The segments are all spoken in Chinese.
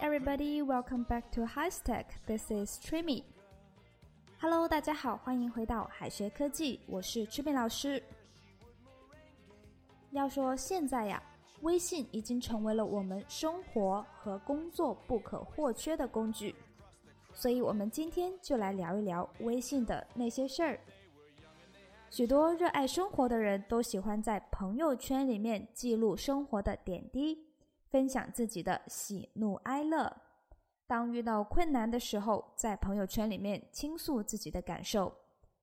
Everybody, welcome back to HighStack. This is Trimi. Hello，大家好，欢迎回到海学科技，我是 Trimi 老师。要说现在呀，微信已经成为了我们生活和工作不可或缺的工具，所以我们今天就来聊一聊微信的那些事儿。许多热爱生活的人都喜欢在朋友圈里面记录生活的点滴。分享自己的喜怒哀乐，当遇到困难的时候，在朋友圈里面倾诉自己的感受；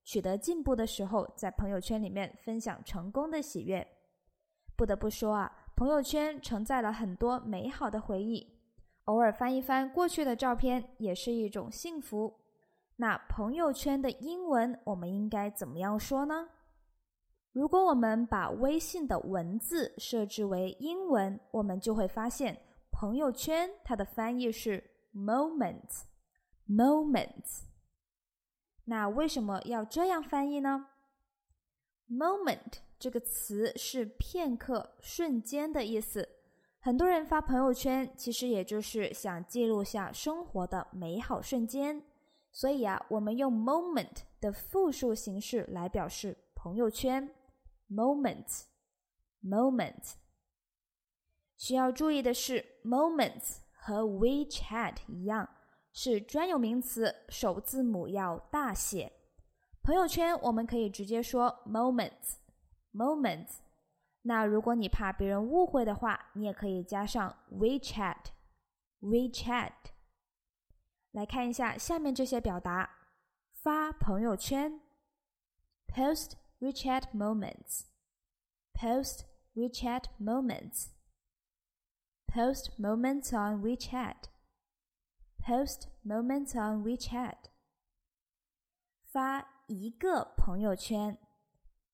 取得进步的时候，在朋友圈里面分享成功的喜悦。不得不说啊，朋友圈承载了很多美好的回忆，偶尔翻一翻过去的照片，也是一种幸福。那朋友圈的英文我们应该怎么样说呢？如果我们把微信的文字设置为英文，我们就会发现朋友圈它的翻译是 moment，moment。那为什么要这样翻译呢？moment 这个词是片刻、瞬间的意思。很多人发朋友圈，其实也就是想记录下生活的美好瞬间。所以啊，我们用 moment 的复数形式来表示朋友圈。Moments, moments。需要注意的是，moments 和 WeChat 一样是专有名词，首字母要大写。朋友圈我们可以直接说 moments, moments。那如果你怕别人误会的话，你也可以加上 WeChat, WeChat。来看一下下面这些表达：发朋友圈，post。WeChat moments. Post WeChat moments. Post moments on WeChat. Post moments on WeChat. 发一个朋友圈，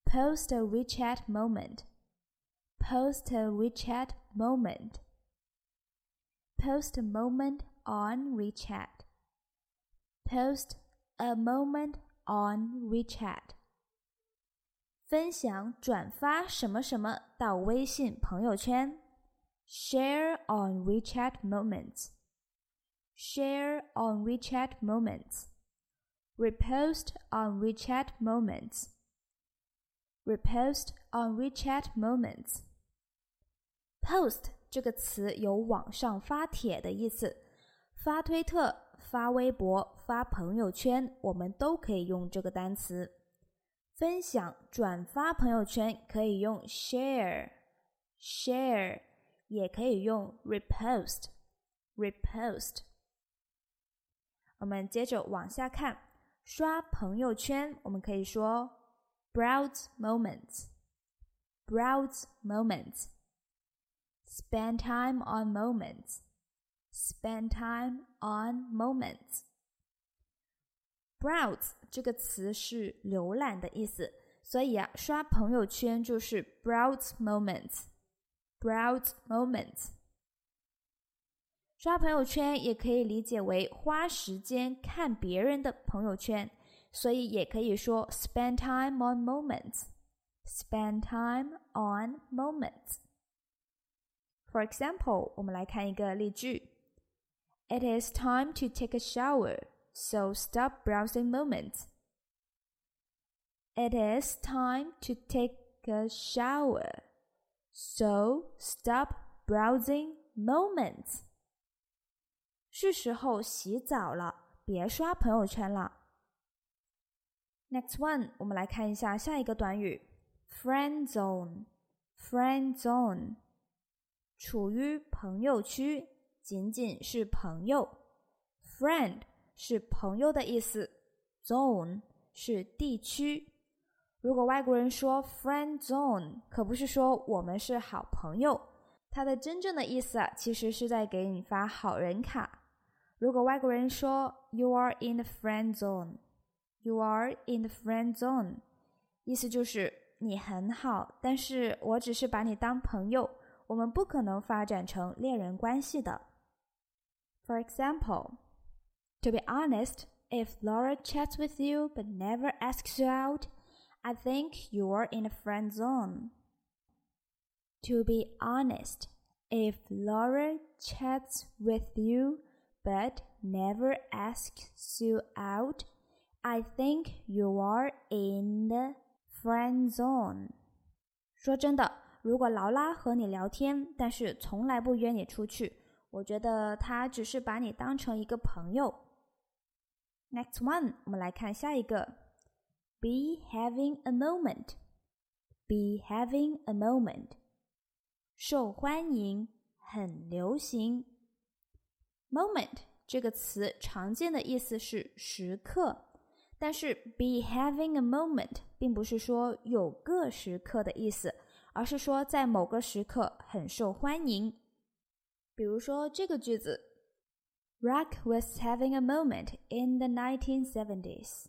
Post a WeChat moment. Post a WeChat moment. Post a moment on WeChat. Post a moment on WeChat. 分享、转发什么什么到微信朋友圈，share on WeChat moments。share on WeChat moments。repost on WeChat moments。repost on WeChat moments。post 这个词有网上发帖的意思，发推特、发微博、发朋友圈，我们都可以用这个单词。分享、转发朋友圈可以用 share，share 也可以用 repost，repost。我们接着往下看，刷朋友圈，我们可以说 browse moments，browse moments，spend time on moments，spend time on moments。 Browse 这个词是浏览的意思，所以啊，刷朋友圈就是 browse moments。browse moments。刷朋友圈也可以理解为花时间看别人的朋友圈，所以也可以说 spend time on moments。spend time on moments。For example，我们来看一个例句：It is time to take a shower。so stop browsing moments. It is time to take a shower. So stop browsing moments. 是时候洗澡了，别刷朋友圈了。Next one，我们来看一下下一个短语：friend zone。friend zone，处于朋友区，仅仅是朋友。friend 是朋友的意思，zone 是地区。如果外国人说 friend zone，可不是说我们是好朋友，它的真正的意思啊，其实是在给你发好人卡。如果外国人说 you are in the friend zone，you are in the friend zone，意思就是你很好，但是我只是把你当朋友，我们不可能发展成恋人关系的。For example。To be honest, if Laura chats with you but never asks you out, I think you're in a friend zone. To be honest, If Laura chats with you but never asks you out, I think you are in the friend zone. 说真的，如果劳拉和你聊天，但是从来不约你出去，我觉得她只是把你当成一个朋友。 Next one，我们来看下一个，be having a moment。be having a moment，受欢迎，很流行。moment 这个词常见的意思是时刻，但是 be having a moment 并不是说有个时刻的意思，而是说在某个时刻很受欢迎。比如说这个句子 ：Rock was having a moment in the 1970s.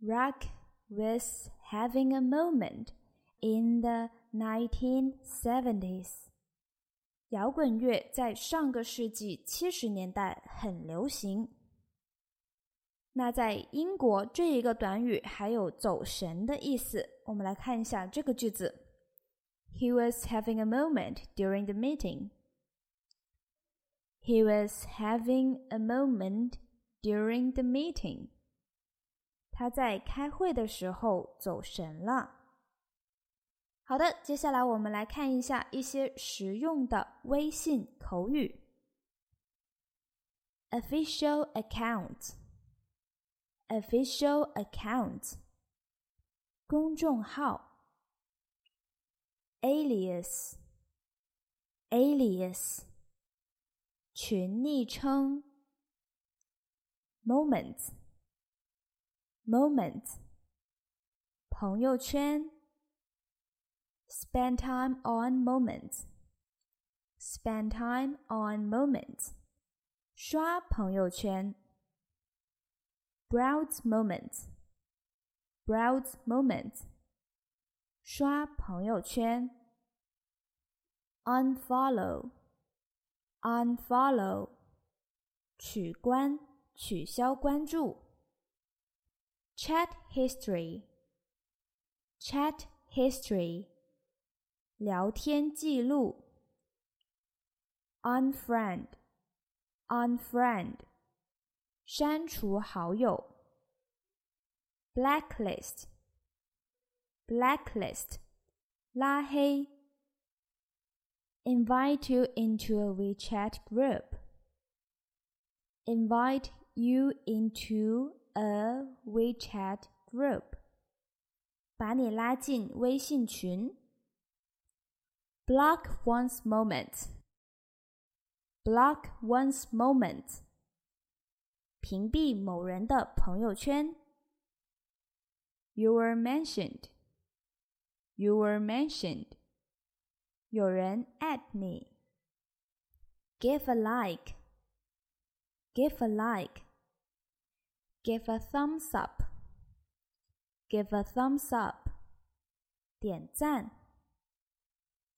Rock was having a moment in the 1970s. 摇滚乐在上个世纪七十年代很流行。那在英国，这一个短语还有走神的意思。我们来看一下这个句子：He was having a moment during the meeting. He was having a moment during the meeting. 他在开会的时候走神了。好的，接下来我们来看一下一些实用的微信口语。Official account, official account，公众号。Alias, alias， 群昵称。，Moments，Moments，朋友圈 spend time on moments spend time on moments 刷朋友圈 browse moments browse moments 刷朋友圈 unfollow unfollow 取关取消关注 Chat history. Chat history. 聊天记录。Unfriend. Unfriend. 删除好友。Blacklist. Blacklist. 拉黑。Invite you into a WeChat group. Invite you into a WeChat group，把你拉进微信群。Block one's moment. Block one's moment. 屏蔽某人的朋友圈。You were mentioned. You were mentioned. 有人 at 你。Give a like. Give a like. Give a thumbs up. Give a thumbs up. 点赞。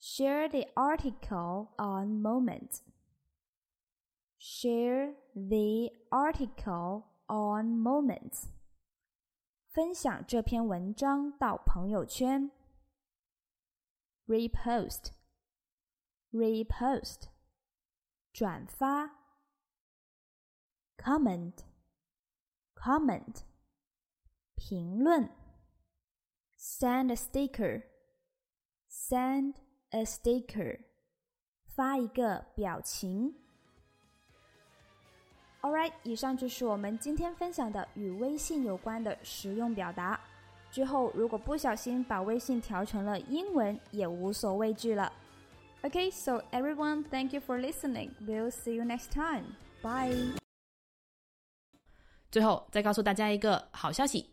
Share the article on Moment. Share the article on Moments. 分享这篇文章到朋友圈。Repost. Repost. 转发。Comment comment 评论，send a sticker，send a sticker 发一个表情。All right，以上就是我们今天分享的与微信有关的实用表达。之后如果不小心把微信调成了英文，也无所畏惧了。Okay, so everyone, thank you for listening. We'll see you next time. Bye. 最后再告诉大家一个好消息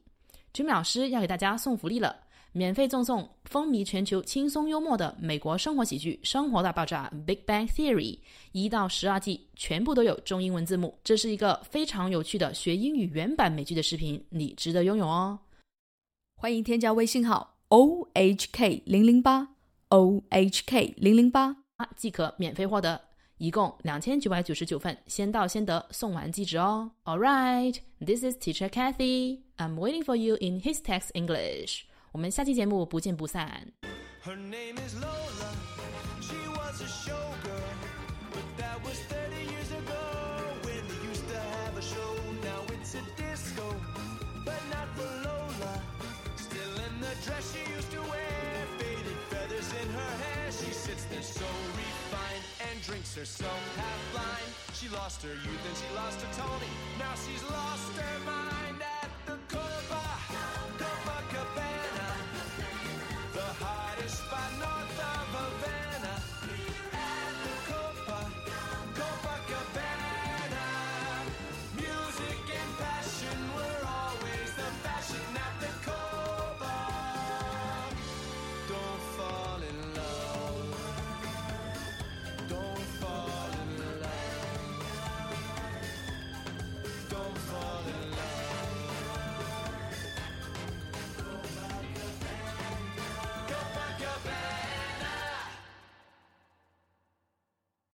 ，Jimmy 老师要给大家送福利了，免费赠送风靡全球、轻松幽默的美国生活喜剧《生活大爆炸》（Big Bang Theory） 一到十二季，全部都有中英文字幕。这是一个非常有趣的学英语原版美剧的视频，你值得拥有哦！欢迎添加微信号 o h k 零零八 o h k 零零八即可免费获得。一共两千九百九十九份，先到先得，送完即止哦。All right, this is Teacher Kathy. I'm waiting for you in his text English. 我们下期节目不见不散。Her name is Lola. herself half blind. She lost her youth and she lost her Tony.